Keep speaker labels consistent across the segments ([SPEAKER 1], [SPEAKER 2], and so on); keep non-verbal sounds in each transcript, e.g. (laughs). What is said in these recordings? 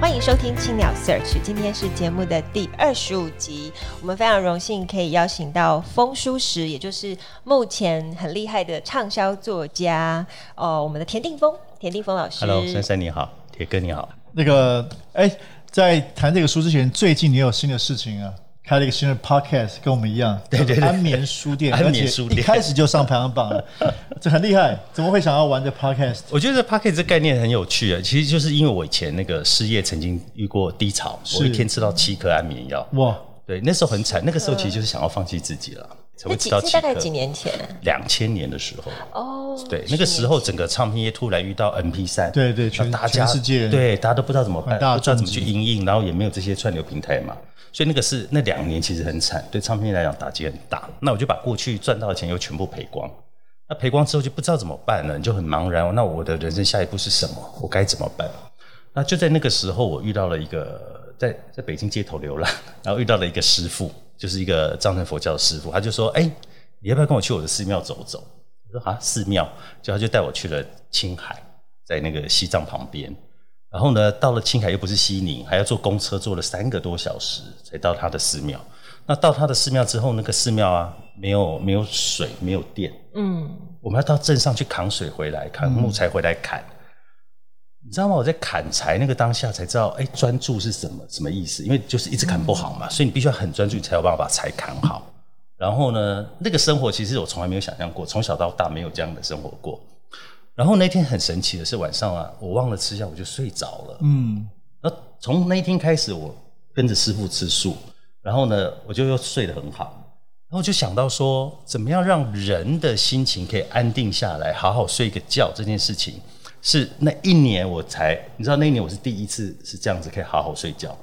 [SPEAKER 1] 欢迎收听青鸟 Search，今天是节目的第二十五集。我们非常荣幸可以邀请到风书石，也就是目前很厉害的畅销作家哦，我们的田定峰，田定峰老师。
[SPEAKER 2] Hello，珊珊你好，铁哥你好。
[SPEAKER 3] 那个，哎，在谈这个书之前，最近你有新的事情啊？开了一个新的 podcast，跟我们一样，
[SPEAKER 2] 对对对，
[SPEAKER 3] 安眠书店，(laughs)
[SPEAKER 2] 安眠书店
[SPEAKER 3] 一开始就上排行榜了，这很厉害。怎么会想要玩这 podcast？
[SPEAKER 2] 我觉得 podcast 这概念很有趣啊，其实就是因为我以前那个失业曾经遇过低潮，我一天吃到七颗安眠药，哇，对，那时候很惨，那个时候其实就是想要放弃自己了，才会吃到七颗。
[SPEAKER 1] 大概几年前？
[SPEAKER 2] 两千年的时候
[SPEAKER 1] 哦，
[SPEAKER 2] 对，那个时候整个唱片业突然遇到 MP 三，
[SPEAKER 3] 对对，全全世界，
[SPEAKER 2] 对，大家都不知道怎么办，不知道怎么去因应，然后也没有这些串流平台嘛。所以那个是那两年其实很惨，对唱片来讲打击很大。那我就把过去赚到的钱又全部赔光。那赔光之后就不知道怎么办了，你就很茫然。那我的人生下一步是什么？我该怎么办？那就在那个时候，我遇到了一个在在北京街头流浪，然后遇到了一个师父，就是一个藏传佛教的师父。他就说：“哎，你要不要跟我去我的寺庙走走？”我说：“啊，寺庙。”就他就带我去了青海，在那个西藏旁边。然后呢，到了青海又不是西宁，还要坐公车，坐了三个多小时才到他的寺庙。那到他的寺庙之后，那个寺庙啊，没有没有水，没有电。嗯，我们要到镇上去扛水回来，扛木材回来砍。嗯、你知道吗？我在砍柴那个当下才知道，哎，专注是什么什么意思？因为就是一直砍不好嘛，嗯、所以你必须要很专注，你才有办法把柴砍好。然后呢，那个生活其实我从来没有想象过，从小到大没有这样的生活过。然后那天很神奇的是晚上啊，我忘了吃药，我就睡着了。嗯，那从那一天开始，我跟着师傅吃素，然后呢，我就又睡得很好。然后就想到说，怎么样让人的心情可以安定下来，好好睡个觉这件事情，是那一年我才，你知道那一年我是第一次是这样子可以好好睡觉。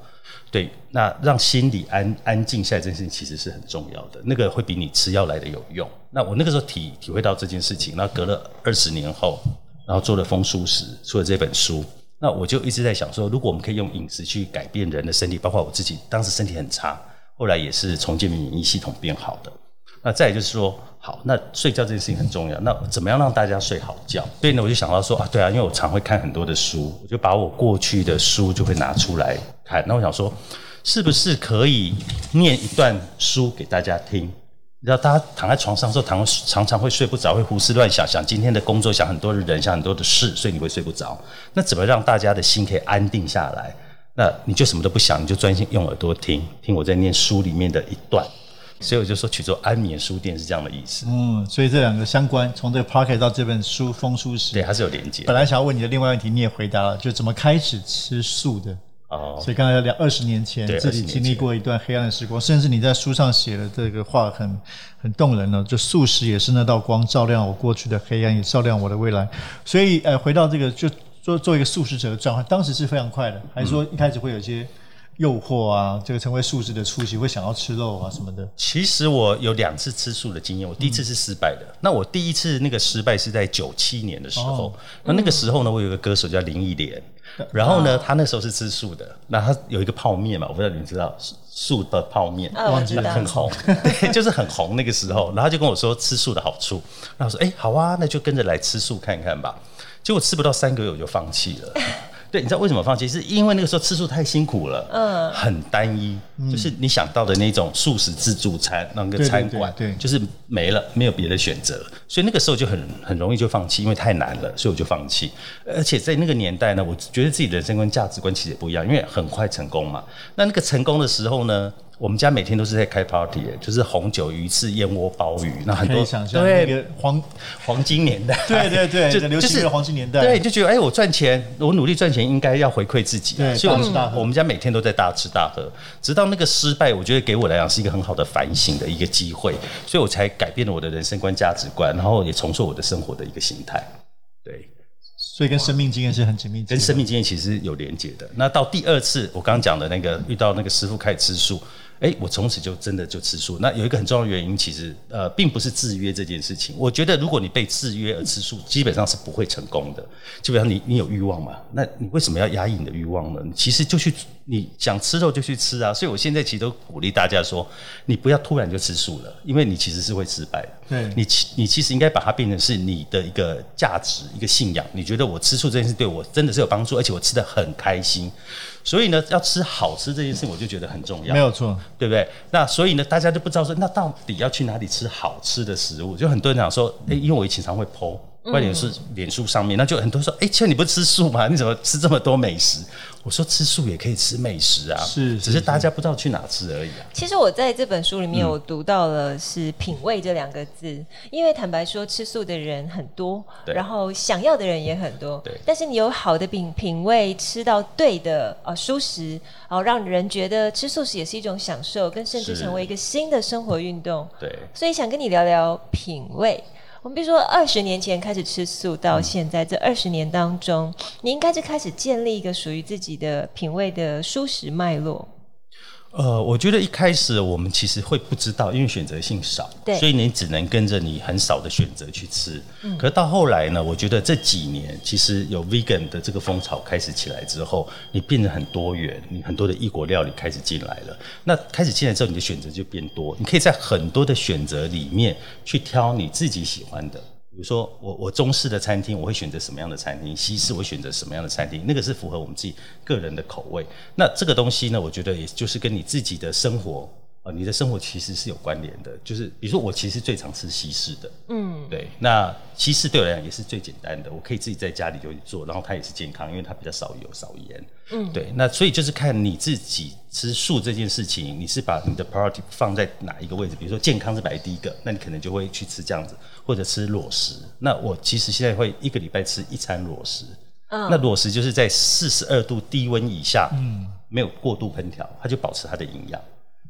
[SPEAKER 2] 对，那让心里安安静下来这件事情其实是很重要的，那个会比你吃药来的有用。那我那个时候体体会到这件事情，那隔了二十年后，然后做了风书时出了这本书，那我就一直在想说，如果我们可以用饮食去改变人的身体，包括我自己，当时身体很差，后来也是重建免疫系统变好的。那再就是说，好，那睡觉这件事情很重要。那怎么样让大家睡好觉？所以呢，我就想到说啊，对啊，因为我常会看很多的书，我就把我过去的书就会拿出来看。那我想说，是不是可以念一段书给大家听？你知道，大家躺在床上的时候，常常常会睡不着，会胡思乱想，想今天的工作，想很多的人，想很多的事，所以你会睡不着。那怎么让大家的心可以安定下来？那你就什么都不想，你就专心用耳朵听，听我在念书里面的一段。所以我就说取做安眠书店是这样的意思。嗯，
[SPEAKER 3] 所以这两个相关，从这个 pocket 到这本书风书时，
[SPEAKER 2] 对，还是有连接。
[SPEAKER 3] 本来想要问你的另外一问题，你也回答了，就怎么开始吃素的。哦。所以刚才聊二十年前自己经历过一段黑暗的时光，甚至你在书上写的这个话很很动人呢。就素食也是那道光，照亮我过去的黑暗，也照亮我的未来。所以呃，回到这个，就做做一个素食者的转换，当时是非常快的，还是说一开始会有一些？诱惑啊，这个成为素食的初期会想要吃肉啊什么的。
[SPEAKER 2] 其实我有两次吃素的经验，我第一次是失败的。嗯、那我第一次那个失败是在九七年的时候。哦、那那个时候呢，我有一个歌手叫林忆莲，嗯、然后呢，他那时候是吃素的。那他有一个泡面嘛，我不知道你们知道素的泡面，
[SPEAKER 1] 忘记了，
[SPEAKER 2] 很红，(laughs) 对，就是很红那个时候。然后他就跟我说吃素的好处，那我说哎好啊，那就跟着来吃素看看吧。结果吃不到三个月我就放弃了。(laughs) 对，你知道为什么放弃？是因为那个时候吃素太辛苦了，嗯，很单一，嗯、就是你想到的那种素食自助餐那个餐馆，对，就是没了，没有别的选择，所以那个时候就很很容易就放弃，因为太难了，所以我就放弃。而且在那个年代呢，我觉得自己的人生观、价值观其实也不一样，因为很快成功嘛。那那个成功的时候呢？我们家每天都是在开 party，就是红酒、鱼翅、燕窝、鲍鱼，那很多
[SPEAKER 3] 对那个黄
[SPEAKER 2] 黄金年代，(laughs)
[SPEAKER 3] 对对对，就流行的黄金年代，
[SPEAKER 2] 对，就觉得哎，我赚钱，我努力赚钱，应该要回馈自己，
[SPEAKER 3] 对，
[SPEAKER 2] 所以我们
[SPEAKER 3] 大
[SPEAKER 2] 我们家每天都在大吃大喝，直到那个失败，我觉得给我来讲是一个很好的反省的一个机会，所以我才改变了我的人生观、价值观，然后也重塑我的生活的一个形态，对。
[SPEAKER 3] 所以跟生命经验是很紧密，
[SPEAKER 2] 跟生命经验其实是有连结的。那到第二次，我刚刚讲的那个遇到那个师傅开始吃素，哎，我从此就真的就吃素。那有一个很重要的原因，其实呃，并不是制约这件事情。我觉得如果你被制约而吃素，基本上是不会成功的。基本上你你有欲望嘛？那你为什么要压抑你的欲望呢？你其实就去你想吃肉就去吃啊。所以我现在其实都鼓励大家说，你不要突然就吃素了，因为你其实是会失败的。
[SPEAKER 3] 对，
[SPEAKER 2] 你其你其实应该把它变成是你的一个价值、一个信仰。你觉得我吃素这件事对我真的是有帮助，而且我吃得很开心。所以呢，要吃好吃这件事，我就觉得很重要。
[SPEAKER 3] 没有错，对
[SPEAKER 2] 不对？那所以呢，大家就不知道说，那到底要去哪里吃好吃的食物？就很多人讲说，哎，因为我以前常会 po。关键是脸书上面，那就很多人说，哎、欸，倩你不吃素吗？你怎么吃这么多美食？我说吃素也可以吃美食啊，
[SPEAKER 3] 是，是，
[SPEAKER 2] 只是大家不知道去哪吃而已啊。
[SPEAKER 1] 其实我在这本书里面，我读到了是品味这两个字，嗯、因为坦白说，吃素的人很多，对然后想要的人也很多，对。但是你有好的品品味，吃到对的啊蔬食，然后让人觉得吃素食也是一种享受，跟甚至成为一个新的生活运动。对。所以想跟你聊聊品味。我们比如说，二十年前开始吃素，到现在这二十年当中，你应该是开始建立一个属于自己的品味的舒适脉络。
[SPEAKER 2] 呃，我觉得一开始我们其实会不知道，因为选择性少，
[SPEAKER 1] 对，
[SPEAKER 2] 所以你只能跟着你很少的选择去吃。嗯，可是到后来呢，我觉得这几年其实有 vegan 的这个风潮开始起来之后，你变得很多元，你很多的异国料理开始进来了。那开始进来之后，你的选择就变多，你可以在很多的选择里面去挑你自己喜欢的。比如说，我我中式的餐厅，我会选择什么样的餐厅？西式我选择什么样的餐厅？那个是符合我们自己个人的口味。那这个东西呢，我觉得也就是跟你自己的生活。你的生活其实是有关联的，就是比如说我其实最常吃西式的，嗯，对，那西式对我来讲也是最简单的，我可以自己在家里就去做，然后它也是健康，因为它比较少油少盐，嗯，对，那所以就是看你自己吃素这件事情，你是把你的 priority 放在哪一个位置？比如说健康是摆第一个，那你可能就会去吃这样子，或者吃裸食。那我其实现在会一个礼拜吃一餐裸食，嗯，那裸食就是在四十二度低温以下，嗯，没有过度烹调，它就保持它的营养。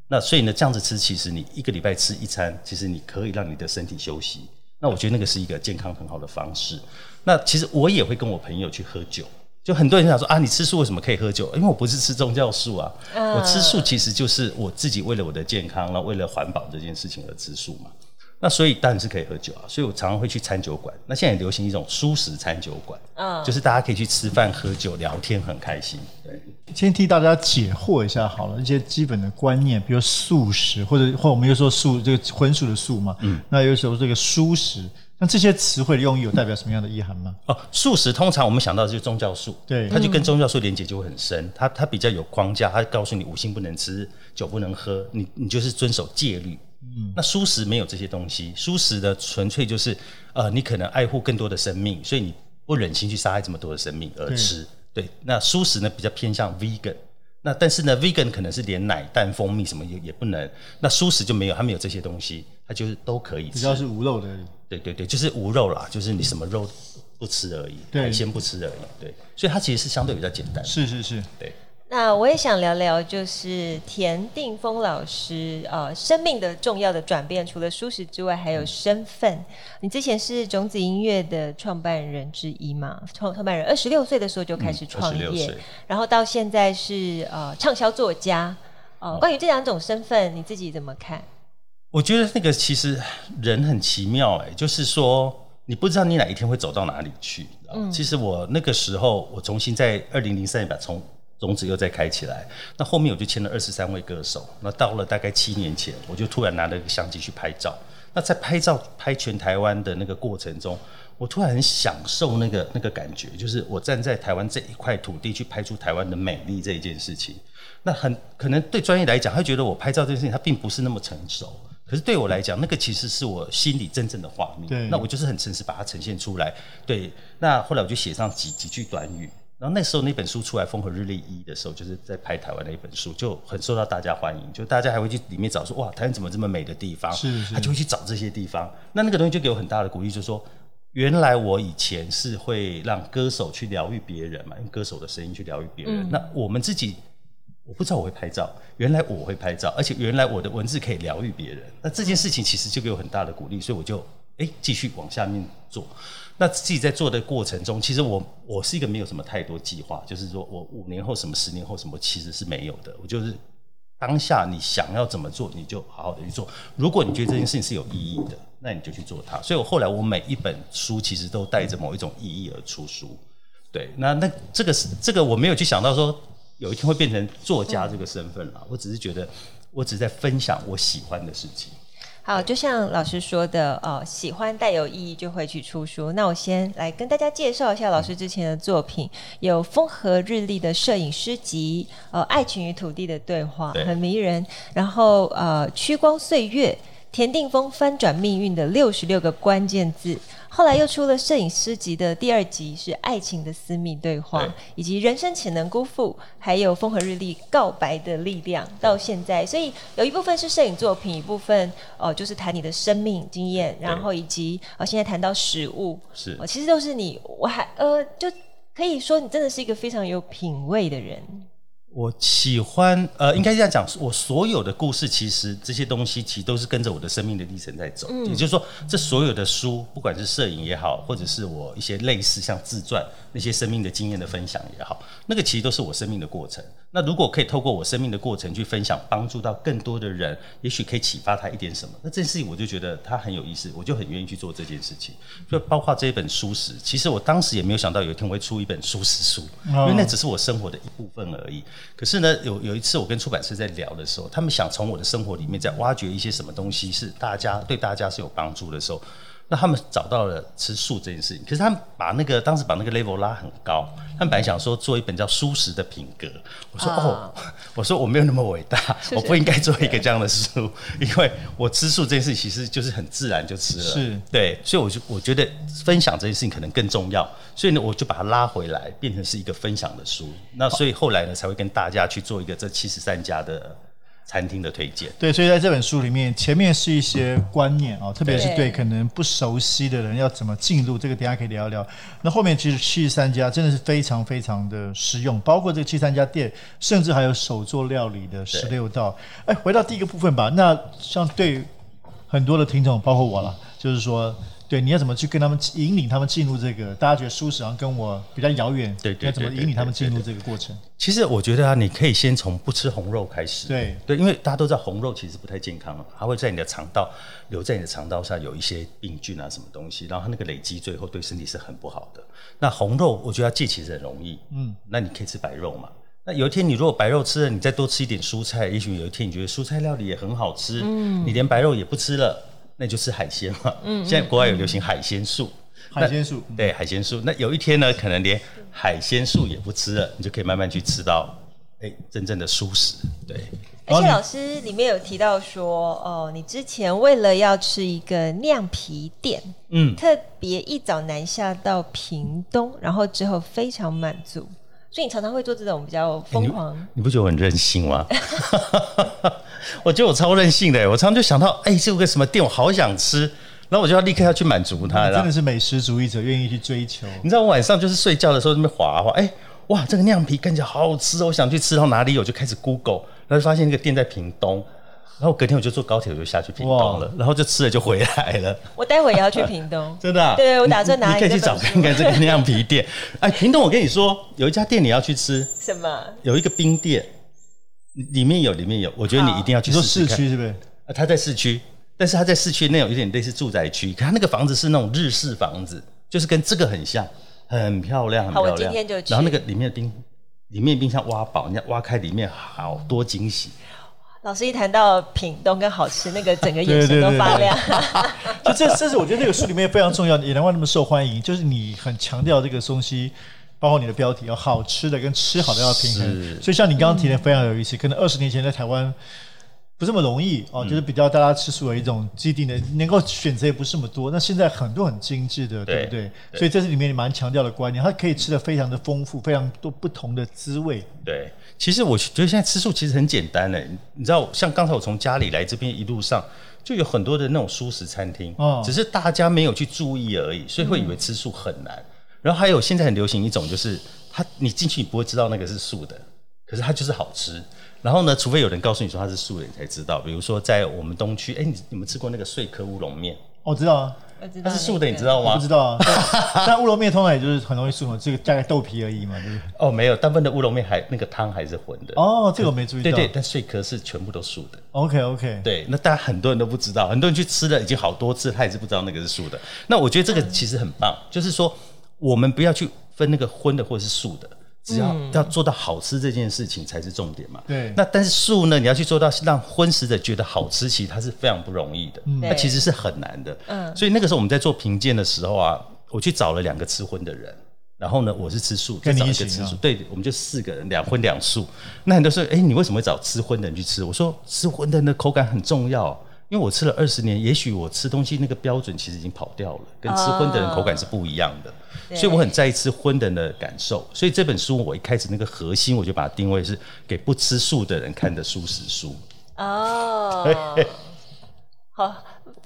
[SPEAKER 2] 那所以呢，这样子吃，其实你一个礼拜吃一餐，其实你可以让你的身体休息。那我觉得那个是一个健康很好的方式。那其实我也会跟我朋友去喝酒，就很多人想说啊，你吃素为什么可以喝酒？因为我不是吃宗教素啊，我吃素其实就是我自己为了我的健康，然后为了环保这件事情而吃素嘛。那所以当然是可以喝酒啊，所以我常常会去餐酒馆。那现在也流行一种素食餐酒馆，嗯，就是大家可以去吃饭、喝酒、聊天，很开心。对，
[SPEAKER 3] 先替大家解惑一下好了，一些基本的观念，比如素食，或者或我们又说素这个荤素的素嘛，嗯，那有时候这个蔬食，那这些词汇的用意有代表什么样的意涵吗？
[SPEAKER 2] 哦，素食通常我们想到的就是宗教素，
[SPEAKER 3] 对，
[SPEAKER 2] 它就跟宗教素连接就会很深，它它比较有框架，它告诉你五辛不能吃，酒不能喝，你你就是遵守戒律。嗯，那蔬食没有这些东西，蔬食的纯粹就是，呃，你可能爱护更多的生命，所以你不忍心去杀害这么多的生命而吃。对，对，那蔬食呢比较偏向 vegan，那但是呢 vegan 可能是连奶、蛋、蜂蜜什么也也不能，那蔬食就没有，它没有这些东西，它就是都可以吃。
[SPEAKER 3] 只要是无肉的。
[SPEAKER 2] 对对对，就是无肉啦，就是你什么肉不吃而已，海鲜不吃而已。对，所以它其实是相对比较简单。
[SPEAKER 3] 是是是，
[SPEAKER 2] 对。
[SPEAKER 1] 那我也想聊聊，就是田定峰老师呃，生命的重要的转变，除了舒适之外，还有身份。嗯、你之前是种子音乐的创办人之一嘛？创创办人二十六岁的时候就开始创业，嗯、然后到现在是呃畅销作家。呃，关于这两种身份，你自己怎么看？
[SPEAKER 2] 我觉得那个其实人很奇妙哎，就是说你不知道你哪一天会走到哪里去。嗯，其实我那个时候，我重新在二零零三年把从种子又再开起来，那后面我就签了二十三位歌手。那到了大概七年前，我就突然拿了一个相机去拍照。那在拍照拍全台湾的那个过程中，我突然很享受那个那个感觉，就是我站在台湾这一块土地去拍出台湾的美丽这一件事情。那很可能对专业来讲，他觉得我拍照这件事情他并不是那么成熟。可是对我来讲，那个其实是我心里真正的画面。对，那我就是很诚实把它呈现出来。对，那后来我就写上几几句短语。然后那时候那本书出来《风和日丽一》的时候，就是在拍台湾的一本书，就很受到大家欢迎。就大家还会去里面找说，哇，台湾怎么这么美的地方？是，是，他就会去找这些地方。那那个东西就给我很大的鼓励，就是说，原来我以前是会让歌手去疗愈别人嘛，用歌手的声音去疗愈别人。嗯、那我们自己，我不知道我会拍照，原来我会拍照，而且原来我的文字可以疗愈别人。那这件事情其实就给我很大的鼓励，所以我就哎继续往下面做。那自己在做的过程中，其实我我是一个没有什么太多计划，就是说我五年后什么，十年后什么，其实是没有的。我就是当下你想要怎么做，你就好好的去做。如果你觉得这件事情是有意义的，那你就去做它。所以我后来我每一本书其实都带着某一种意义而出书。对，那那这个是这个我没有去想到说有一天会变成作家这个身份了。我只是觉得我只是在分享我喜欢的事情。
[SPEAKER 1] 好，就像老师说的，呃，喜欢带有意义就会去出书。那我先来跟大家介绍一下老师之前的作品，有《风和日丽》的摄影诗集，呃，《爱情与土地的对话》很迷人。然后，呃，《屈光岁月》，田定峰翻转命运的六十六个关键字。后来又出了摄影师集的第二集，是爱情的私密对话，以及人生潜能辜负，还有风和日丽告白的力量。到现在，所以有一部分是摄影作品，一部分哦、呃、就是谈你的生命经验，然后以及呃现在谈到食物，是、呃，其实都是你，我还呃就可以说你真的是一个非常有品味的人。
[SPEAKER 2] 我喜欢，呃，应该这样讲，我所有的故事，其实这些东西其实都是跟着我的生命的历程在走。嗯、也就是说，这所有的书，不管是摄影也好，或者是我一些类似像自传那些生命的经验的分享也好，那个其实都是我生命的过程。那如果可以透过我生命的过程去分享，帮助到更多的人，也许可以启发他一点什么，那这件事情我就觉得他很有意思，我就很愿意去做这件事情。就包括这一本书史，其实我当时也没有想到有一天我会出一本书史书，因为那只是我生活的一部分而已。可是呢，有有一次我跟出版社在聊的时候，他们想从我的生活里面再挖掘一些什么东西，是大家对大家是有帮助的时候。那他们找到了吃素这件事情，可是他们把那个当时把那个 level 拉很高，他们本来想说做一本叫《素食的品格》，我说、啊、哦，(laughs) 我说我没有那么伟大，是是我不应该做一个这样的书，因为我吃素这件事情其实就是很自然就吃了，是对，所以我就我觉得分享这件事情可能更重要，所以呢，我就把它拉回来，变成是一个分享的书。那所以后来呢，才会跟大家去做一个这七十三家的。餐厅的推荐，
[SPEAKER 3] 对，所以在这本书里面，前面是一些观念啊，特别是对可能不熟悉的人要怎么进入这个，等下可以聊一聊。那后面其实七十三家真的是非常非常的实用，包括这个七十三家店，甚至还有手做料理的十六道。哎，回到第一个部分吧。那像对很多的听众，包括我了，就是说。对，你要怎么去跟他们引领他们进入这个？大家觉得蔬食好像跟我比较遥远，对，对，要怎么引领他们进入这个过程？
[SPEAKER 2] 其实我觉得啊，你可以先从不吃红肉开始。
[SPEAKER 3] 对
[SPEAKER 2] 对，因为大家都知道红肉其实不太健康，它会在你的肠道留在你的肠道上有一些病菌啊什么东西，然后它那个累积最后对身体是很不好的。那红肉我觉得要戒其实很容易，嗯，那你可以吃白肉嘛。那有一天你如果白肉吃了，你再多吃一点蔬菜，也许有一天你觉得蔬菜料理也很好吃，嗯，你连白肉也不吃了。那就吃海鲜嘛。嗯，(laughs) 现在国外有流行海鲜素，
[SPEAKER 3] 海鲜素
[SPEAKER 2] 对海鲜素。那有一天呢，可能连海鲜素也不吃了，你就可以慢慢去吃到哎真正的素食。对，
[SPEAKER 1] 而且老师里面有提到说，哦，你之前为了要吃一个酿皮店，嗯，特别一早南下到屏东，然后之后非常满足，所以你常常会做这种比较疯狂。
[SPEAKER 2] 你，你不觉得我很任性吗？(laughs) 我觉得我超任性的，我常常就想到，哎、欸，这有个什么店，我好想吃，然后我就要立刻要去满足它。
[SPEAKER 3] 真的是美食主义者，愿意去追求。
[SPEAKER 2] 你知道我晚上就是睡觉的时候在那边滑滑，哎、欸，哇，这个酿皮看起来好好吃哦，我想去吃到哪里，有就开始 Google，然后就发现那个店在屏东，然后隔天我就坐高铁我就下去屏东了，然后就吃了就回来了。
[SPEAKER 1] 我待会也要去屏东，(laughs)
[SPEAKER 2] 真的、啊？
[SPEAKER 1] 对，我打算拿。
[SPEAKER 2] 你可以去找看看这个酿皮店。(laughs) 哎，屏东，我跟你说，有一家店你要去吃，
[SPEAKER 1] 什么？
[SPEAKER 2] 有一个冰店。里面有，里面有，我觉得你一定要去试试看。
[SPEAKER 3] 你说市区是不是？
[SPEAKER 2] 啊，它在市区，但是它在市区那种有点类似住宅区，可它那个房子是那种日式房子，就是跟这个很像，很漂亮，很漂亮。好，我今天就去。然后那个里面的冰，里面的冰箱挖宝，你看挖开里面好多惊喜。
[SPEAKER 1] 老师一谈到品东跟好吃，那个整个眼神都发亮。(laughs)
[SPEAKER 3] 就这，这是我觉得这个书里面非常重要的，也难怪那么受欢迎，就是你很强调这个东西。包括你的标题，要好吃的跟吃好的要平衡，所以像你刚刚提的非常有意思。可能二十年前在台湾不这么容易哦，就是比较大家吃素的一种既定的，能够选择也不是那么多。那现在很多很精致的，对不对？所以这是里面蛮强调的观念，它可以吃的非常的丰富，非常多不同的滋味。
[SPEAKER 2] 对，其实我觉得现在吃素其实很简单嘞，你知道，像刚才我从家里来这边一路上就有很多的那种素食餐厅，哦，只是大家没有去注意而已，所以会以为吃素很难。然后还有现在很流行一种，就是它你进去你不会知道那个是素的，可是它就是好吃。然后呢，除非有人告诉你说它是素的，你才知道。比如说在我们东区，哎，你你们吃过那个碎壳乌龙面？
[SPEAKER 3] 我知道啊。
[SPEAKER 2] 它是素的，你知道吗？
[SPEAKER 3] 不知道啊。(laughs) 但乌龙面通常也就是很容易素嘛，这个加个豆皮而已嘛，对不对？
[SPEAKER 2] 哦，没有，大部分的乌龙面还那个汤还是荤的。
[SPEAKER 3] 哦，这个我没注意到。
[SPEAKER 2] 对对，但碎壳是全部都素的。
[SPEAKER 3] OK OK。
[SPEAKER 2] 对，那大家很多人都不知道，很多人去吃了已经好多次，他也是不知道那个是素的。那我觉得这个其实很棒，就是说我们不要去分那个荤的或者是素的。只要要做到好吃这件事情才是重点嘛。
[SPEAKER 3] 对。
[SPEAKER 2] 那但是素呢，你要去做到让荤食者觉得好吃，其实它是非常不容易的。嗯。那其实是很难的。嗯。所以那个时候我们在做评鉴的时候啊，我去找了两个吃荤的人，然后呢，我是吃素，
[SPEAKER 3] 跟你一
[SPEAKER 2] 起吃素。对，我们就四个人，两荤两素。那很多时候，哎，你为什么会找吃荤的人去吃？我说吃荤的人的口感很重要。因为我吃了二十年，也许我吃东西那个标准其实已经跑掉了，跟吃荤的人口感是不一样的，哦、所以我很在意吃荤的人的感受。所以这本书我一开始那个核心，我就把它定位是给不吃素的人看的素食书。
[SPEAKER 1] 哦，(laughs) 好。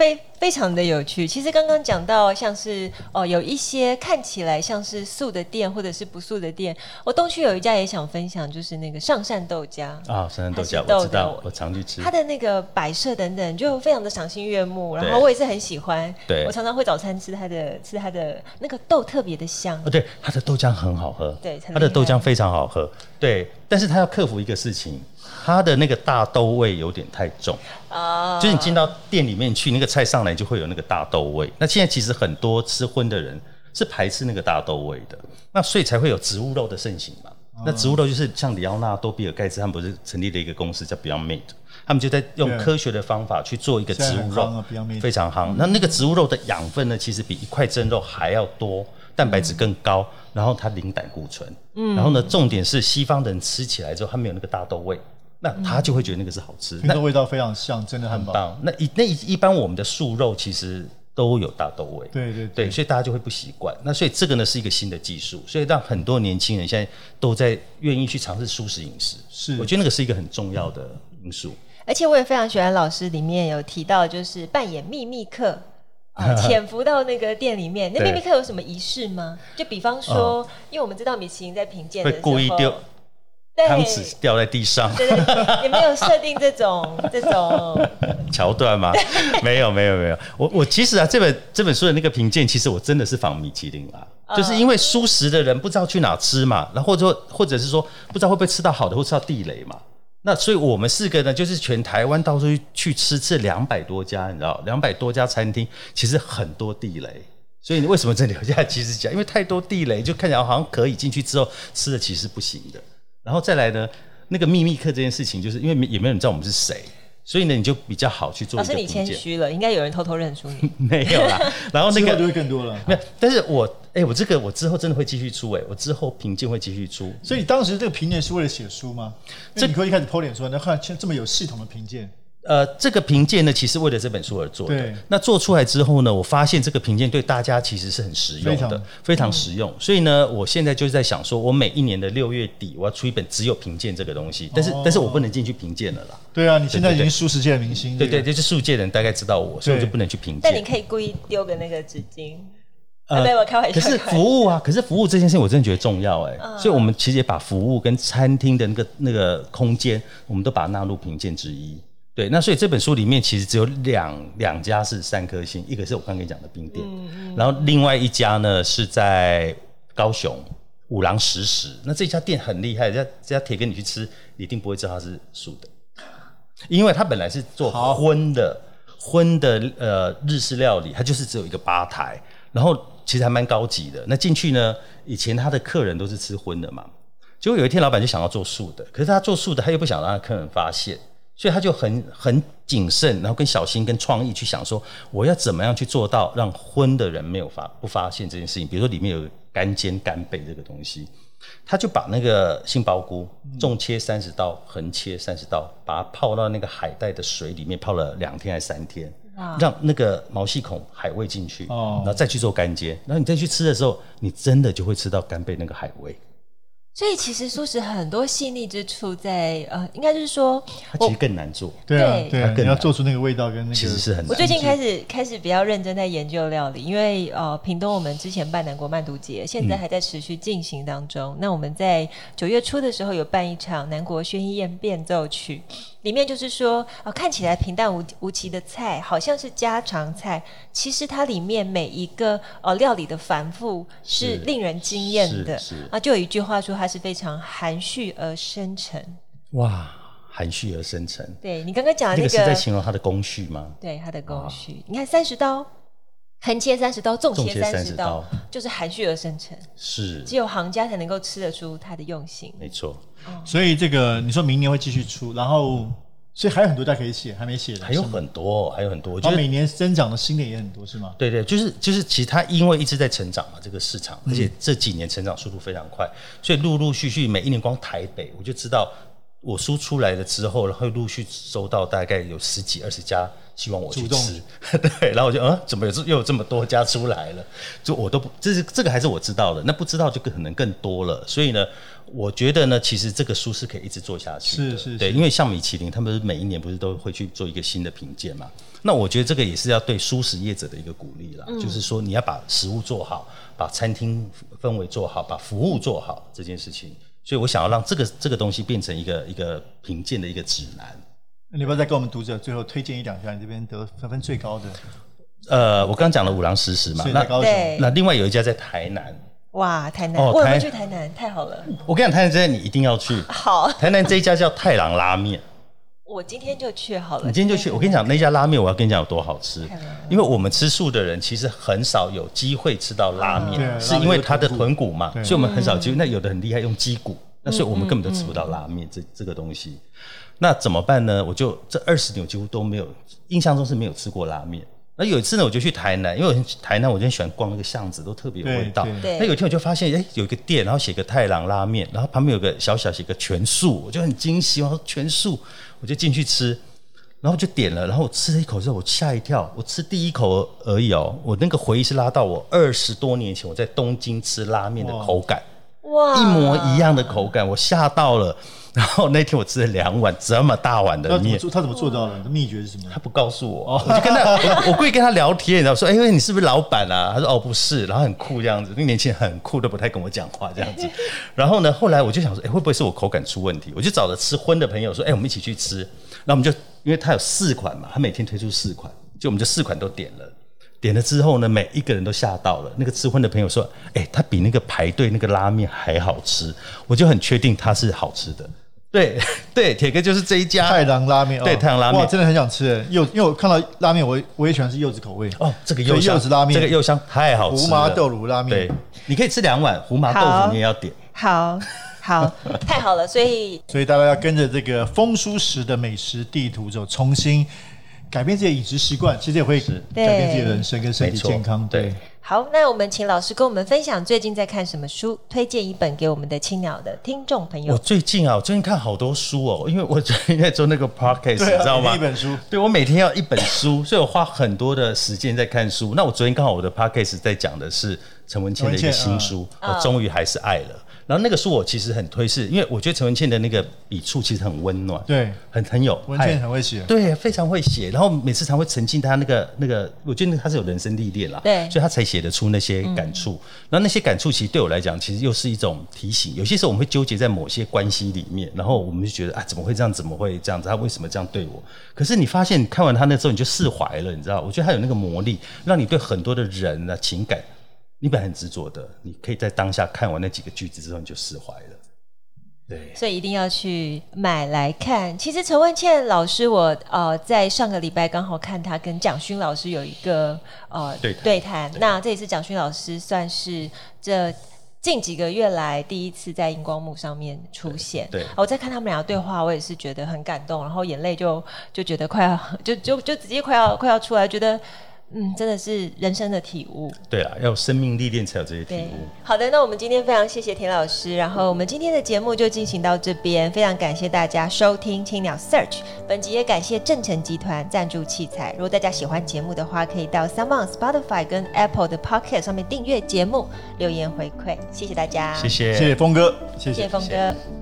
[SPEAKER 1] 非非常的有趣。其实刚刚讲到，像是哦，有一些看起来像是素的店，或者是不素的店。我东区有一家也想分享，就是那个上善豆家
[SPEAKER 2] 啊，上善豆家我知道，我常去吃。
[SPEAKER 1] 它的那个摆设等等，就非常的赏心悦目。然后我也是很喜欢，对，我常常会早餐吃它的，吃它的那个豆特别的香。
[SPEAKER 2] 哦，对，它的豆浆很好喝，对，它的豆浆非常好喝，对。但是它要克服一个事情。它的那个大豆味有点太重啊，oh. 就是你进到店里面去，那个菜上来就会有那个大豆味。那现在其实很多吃荤的人是排斥那个大豆味的，那所以才会有植物肉的盛行嘛。Oh. 那植物肉就是像李奥纳多、比尔盖茨他们不是成立了一个公司叫 Beyond Meat，他们就在用科学的方法去做一个植物肉，非常夯。那那个植物肉的养分呢，其实比一块真肉还要多。蛋白质更高，然后它零胆固醇，嗯，然后呢，重点是西方人吃起来之后，它没有那个大豆味，那他就会觉得那个是好吃，
[SPEAKER 3] 那个味道非常像，真的很
[SPEAKER 2] 棒。那一那一般我们的素肉其实都有大豆味，
[SPEAKER 3] 对对
[SPEAKER 2] 对，所以大家就会不习惯。那所以这个呢是一个新的技术，所以让很多年轻人现在都在愿意去尝试素食饮食。是，我觉得那个是一个很重要的因素。
[SPEAKER 1] 而且我也非常喜欢老师里面有提到，就是扮演秘密客。(laughs) 潜伏到那个店里面，那秘密客有什么仪式吗？就比方说，哦、因为我们知道米其林在评鉴的时候，会故意丢
[SPEAKER 2] 汤匙掉在地上，
[SPEAKER 1] 对对，也没有设定这种 (laughs) 这种
[SPEAKER 2] 桥段吗？没有没有没有，我我其实啊，这本这本书的那个评鉴，其实我真的是仿米其林啦，哦、就是因为素食的人不知道去哪吃嘛，然后或者说或者是说不知道会不会吃到好的，或吃到地雷嘛。那所以，我们四个呢，就是全台湾到处去吃，吃两百多家，你知道，两百多家餐厅，其实很多地雷。所以你为什么这留下其实讲，因为太多地雷，就看起来好像可以进去之后吃的，其实不行的。然后再来呢，那个秘密课这件事情，就是因为也没有人知道我们是谁。所以呢，你就比较好去做。老师，
[SPEAKER 1] 你谦虚了，应该有人偷偷认出你。(laughs)
[SPEAKER 2] 没有啦，然后那个 (laughs)
[SPEAKER 3] 就会更多了。
[SPEAKER 2] 没有，但是我哎、欸，我这个我之后真的会继续出哎、欸，我之后评鉴会继续出。
[SPEAKER 3] 所以你当时这个评鉴是为了写书吗？这你可以一开始 po 脸说，那看这么有系统的评鉴。
[SPEAKER 2] 呃，这个评鉴呢，其实为了这本书而做的。对。那做出来之后呢，我发现这个评鉴对大家其实是很实用的，非常，非常实用。嗯、所以呢，我现在就是在想说，我每一年的六月底，我要出一本只有评鉴这个东西。但是，哦、但是我不能进去评鉴了啦。
[SPEAKER 3] 对啊，你现在已经素食界的明星。
[SPEAKER 2] 对对，对，就是素界的人大概知道我，所以我就不能去评鉴。
[SPEAKER 1] 但你可以故意丢个那个纸巾。呃，没有开玩笑。
[SPEAKER 2] 可是服务啊，可是服务这件事情我真的觉得重要哎。嗯、所以我们其实也把服务跟餐厅的那个那个空间，我们都把它纳入评鉴之一。对，那所以这本书里面其实只有两两家是三颗星，一个是我刚刚跟你讲的冰店，嗯嗯、然后另外一家呢是在高雄五郎食食。那这家店很厉害，这家这家铁哥你去吃，你一定不会知道它是素的，因为它本来是做荤的荤的呃日式料理，它就是只有一个吧台，然后其实还蛮高级的。那进去呢，以前他的客人都是吃荤的嘛，结果有一天老板就想要做素的，可是他做素的他又不想让客人发现。所以他就很很谨慎，然后跟小心、跟创意去想说，我要怎么样去做到让荤的人没有发不发现这件事情。比如说里面有干煎干贝这个东西，他就把那个杏鲍菇纵切三十刀，横切三十刀，把它泡到那个海带的水里面泡了两天还是三天，让那个毛细孔海味进去，然后再去做干煎，然后你再去吃的时候，你真的就会吃到干贝那个海味。
[SPEAKER 1] 所以其实素食很多细腻之处在呃，应该就是说，
[SPEAKER 2] 它其实更难做。
[SPEAKER 3] 对啊，对啊，你要做出那个味道跟那个，
[SPEAKER 2] 其实是很难。
[SPEAKER 1] 我最近开始开始比较认真在研究料理，因为呃，屏东我们之前办南国慢读节，现在还在持续进行当中。嗯、那我们在九月初的时候有办一场南国宣逸宴变奏曲。里面就是说，呃，看起来平淡无无奇的菜，好像是家常菜，其实它里面每一个呃料理的繁复是令人惊艳的。啊，就有一句话说，它是非常含蓄而深沉。
[SPEAKER 2] 哇，含蓄而深沉。
[SPEAKER 1] 对，你刚刚讲的那个，
[SPEAKER 2] 那个是在形容它的工序吗？
[SPEAKER 1] 对，它的工序。你看三十刀，横切三十刀，纵切三十刀，就是含蓄而深沉。
[SPEAKER 2] 是，
[SPEAKER 1] 只有行家才能够吃得出它的用心。
[SPEAKER 2] 没错。
[SPEAKER 3] 所以这个你说明年会继续出，然后所以还有很多家可以写，还没写的
[SPEAKER 2] 还有很多，还有很多。
[SPEAKER 3] 我觉得每年增长的新的也很多，是吗？
[SPEAKER 2] 对对，就是就是，其实它因为一直在成长嘛，这个市场，而且这几年成长速度非常快，所以陆陆续续每一年光台北我就知道，我书出来了之后，然后陆续收到大概有十几二十家。希望我去吃，(laughs) 对，然后我就嗯，怎么有又有这么多家出来了？就我都不，这是这个还是我知道的，那不知道就可能更多了。所以呢，我觉得呢，其实这个书是可以一直做下去的，
[SPEAKER 3] 是是，是，
[SPEAKER 2] 对，因为像米其林，他们每一年不是都会去做一个新的评鉴嘛？那我觉得这个也是要对蔬食业者的一个鼓励啦，嗯、就是说你要把食物做好，把餐厅氛围做好，把服务做好这件事情。所以我想要让这个这个东西变成一个一个评鉴的一个指南。
[SPEAKER 3] 你要不要再给我们读者最后推荐一两家？你这边得分分最高的？
[SPEAKER 2] 呃，我刚刚讲了五郎食食嘛，那对，那另外有一家在台南。
[SPEAKER 1] 哇，台南！哦、我有没有去台南？太好了！
[SPEAKER 2] 我跟你讲，台南这家你一定要去。
[SPEAKER 1] 好，
[SPEAKER 2] 台南这一家叫太郎拉面。
[SPEAKER 1] 我今天就去好了。
[SPEAKER 2] 你今天就去？我跟你讲，那家拉面我要跟你讲有多好吃。因为我们吃素的人其实很少有机会吃到拉面，嗯、是因为它的豚骨嘛，所以我们很少机会。那有的很厉害，用鸡骨，那所以我们根本都吃不到拉面这这个东西。那怎么办呢？我就这二十年我几乎都没有，印象中是没有吃过拉面。那有一次呢，我就去台南，因为我台南我就很喜欢逛那个巷子，都特别有味道。对。那有一天我就发现，哎，有一个店，然后写个太郎拉面，然后旁边有个小小写个全素，我就很惊喜，我说全素，我就进去吃，然后就点了，然后我吃了一口之后，我吓一跳，我吃第一口而已哦，我那个回忆是拉到我二十多年前我在东京吃拉面的口感，哇，一模一样的口感，我吓到了。然后那天我吃了两碗这么大碗的面，他怎么做？
[SPEAKER 3] 到的？秘诀是什么？
[SPEAKER 2] 他不告诉我，我就跟他，我我故意跟他聊天，你知道，说，哎，你是不是老板啊？他说，哦，不是，然后很酷这样子，那年轻人很酷，都不太跟我讲话这样子。然后呢，后来我就想说，哎，会不会是我口感出问题？我就找了吃荤的朋友说，哎，我们一起去吃。然后我们就，因为他有四款嘛，他每天推出四款，就我们就四款都点了。点了之后呢，每一个人都吓到了。那个吃荤的朋友说：“哎，他比那个排队那个拉面还好吃。”我就很确定它是好吃的。对对，铁哥就是这一家
[SPEAKER 3] 太郎拉面。
[SPEAKER 2] 对，太郎拉面，
[SPEAKER 3] 哇，真的很想吃。柚，因为我看到拉面，我我也喜欢吃柚子口味。
[SPEAKER 2] 哦，这个柚柚子拉面，这个柚香太好吃了。
[SPEAKER 3] 胡麻豆乳拉面，
[SPEAKER 2] 对，你可以吃两碗胡麻豆腐，你也要点。
[SPEAKER 1] 好好，太好了。所以 (laughs)
[SPEAKER 3] 所以大家要跟着这个丰蔬食的美食地图走，重新。改变自己的饮食习惯，其实也会改变自己的人生跟身体健康。对，对
[SPEAKER 1] 好，那我们请老师跟我们分享最近在看什么书，推荐一本给我们的青鸟的听众朋友。
[SPEAKER 2] 我最近啊，我最近看好多书哦，因为我 (laughs) 最近在做那个 podcast，、啊、你知道吗？
[SPEAKER 3] 一本书，
[SPEAKER 2] 对，我每天要一本书，所以我花很多的时间在看书。那我昨天刚好我的 podcast 在讲的是陈文倩的一个新书，我终于还是爱了。然后那个书我其实很推，是因为我觉得陈文茜的那个笔触其实很温暖，
[SPEAKER 3] 对，很
[SPEAKER 2] 很有
[SPEAKER 3] 文茜很会写，
[SPEAKER 2] 对，非常会写。然后每次常会沉浸他那个那个，我觉得他是有人生历练啦，
[SPEAKER 1] 对，
[SPEAKER 2] 所以他才写得出那些感触。然后那些感触其实对我来讲，其实又是一种提醒。有些时候我们会纠结在某些关系里面，然后我们就觉得啊，怎么会这样？怎么会这样子？他为什么这样对我？可是你发现看完他那之后，你就释怀了，你知道？我觉得他有那个魔力，让你对很多的人啊情感。你本来很执着的，你可以在当下看完那几个句子之后，你就释怀了。对，
[SPEAKER 1] 所以一定要去买来看。其实陈文茜老师我，我呃在上个礼拜刚好看她跟蒋勋老师有一个呃对谈，对谈。那这也是蒋勋老师算是这近几个月来第一次在荧光幕上面出现。
[SPEAKER 2] 对，对
[SPEAKER 1] 我在看他们俩的对话，我也是觉得很感动，然后眼泪就就觉得快要就就就直接快要快要出来，觉得。嗯，真的是人生的体悟。
[SPEAKER 2] 对啊，要有生命历练才有这些体悟。
[SPEAKER 1] 好的，那我们今天非常谢谢田老师，然后我们今天的节目就进行到这边，非常感谢大家收听青鸟 Search。本集也感谢正成集团赞助器材。如果大家喜欢节目的话，可以到 SoundOn Spotify 跟 Apple 的 Podcast 上面订阅节目，留言回馈。谢谢大家，
[SPEAKER 2] 谢谢，
[SPEAKER 3] 谢谢峰哥，谢谢，
[SPEAKER 1] 谢谢峰哥。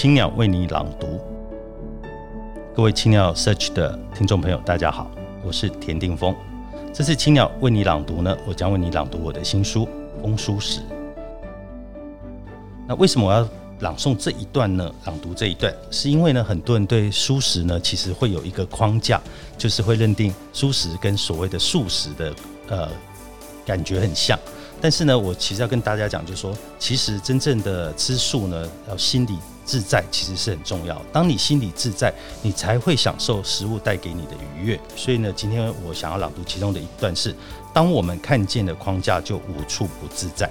[SPEAKER 2] 青鸟为你朗读，各位青鸟 Search 的听众朋友，大家好，我是田定峰。这次青鸟为你朗读呢，我将为你朗读我的新书《丰书食》。那为什么我要朗诵这一段呢？朗读这一段，是因为呢，很多人对蔬食呢，其实会有一个框架，就是会认定蔬食跟所谓的素食的呃感觉很像。但是呢，我其实要跟大家讲，就是说，其实真正的吃素呢，要心里。自在其实是很重要。当你心里自在，你才会享受食物带给你的愉悦。所以呢，今天我想要朗读其中的一段是：当我们看见的框架，就无处不自在。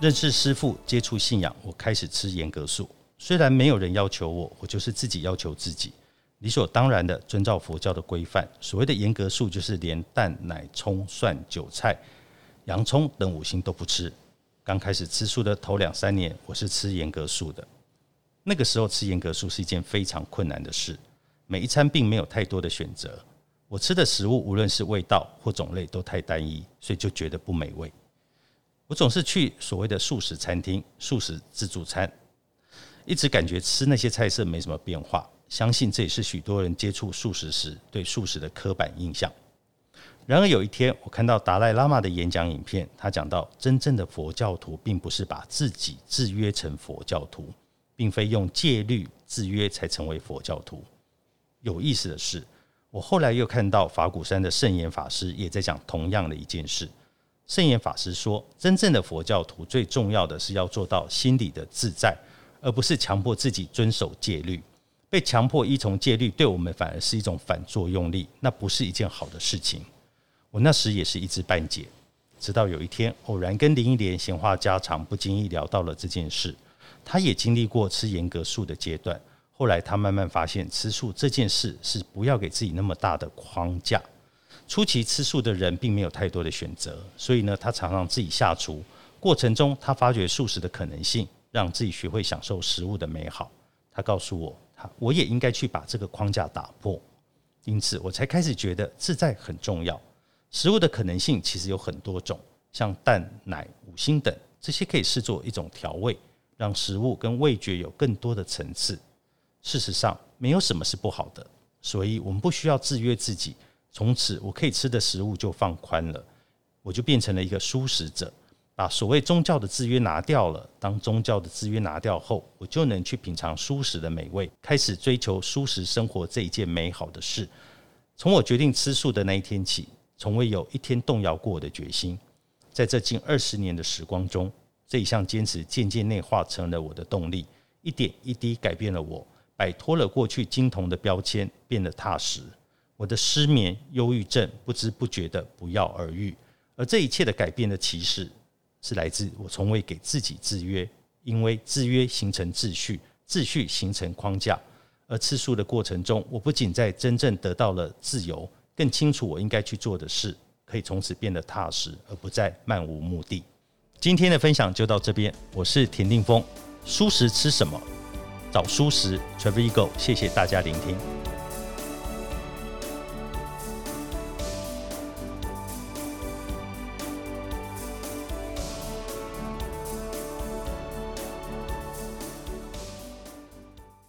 [SPEAKER 2] 认识师父，接触信仰，我开始吃严格素。虽然没有人要求我，我就是自己要求自己，理所当然的遵照佛教的规范。所谓的严格素，就是连蛋、奶、葱、蒜、韭菜、洋葱等五辛都不吃。刚开始吃素的头两三年，我是吃严格素的。那个时候吃严格素是一件非常困难的事，每一餐并没有太多的选择。我吃的食物无论是味道或种类都太单一，所以就觉得不美味。我总是去所谓的素食餐厅、素食自助餐，一直感觉吃那些菜色没什么变化。相信这也是许多人接触素食时对素食的刻板印象。然而有一天，我看到达赖喇嘛的演讲影片，他讲到，真正的佛教徒并不是把自己制约成佛教徒，并非用戒律制约才成为佛教徒。有意思的是，我后来又看到法鼓山的圣严法师也在讲同样的一件事。圣严法师说，真正的佛教徒最重要的是要做到心里的自在，而不是强迫自己遵守戒律。被强迫依从戒律，对我们反而是一种反作用力，那不是一件好的事情。我那时也是一知半解，直到有一天偶然跟林忆莲闲话家常，不经意聊到了这件事。他也经历过吃严格素的阶段，后来他慢慢发现吃素这件事是不要给自己那么大的框架。初期吃素的人并没有太多的选择，所以呢，他常常自己下厨。过程中，他发掘素食的可能性，让自己学会享受食物的美好。他告诉我，他我也应该去把这个框架打破。因此，我才开始觉得自在很重要。食物的可能性其实有很多种，像蛋、奶、五辛等，这些可以视作一种调味，让食物跟味觉有更多的层次。事实上，没有什么是不好的，所以我们不需要制约自己。从此，我可以吃的食物就放宽了，我就变成了一个素食者，把所谓宗教的制约拿掉了。当宗教的制约拿掉后，我就能去品尝素食的美味，开始追求素食生活这一件美好的事。从我决定吃素的那一天起。从未有一天动摇过我的决心，在这近二十年的时光中，这一项坚持渐渐内化成了我的动力，一点一滴改变了我，摆脱了过去金童的标签，变得踏实。我的失眠、忧郁症不知不觉的不药而愈，而这一切的改变的起始，是来自我从未给自己制约，因为制约形成秩序，秩序形成框架，而次数的过程中，我不仅在真正得到了自由。更清楚我应该去做的事，可以从此变得踏实，而不再漫无目的。今天的分享就到这边，我是田定峰。蔬食吃什么？找蔬食，Travel Eagle。谢谢大家聆听。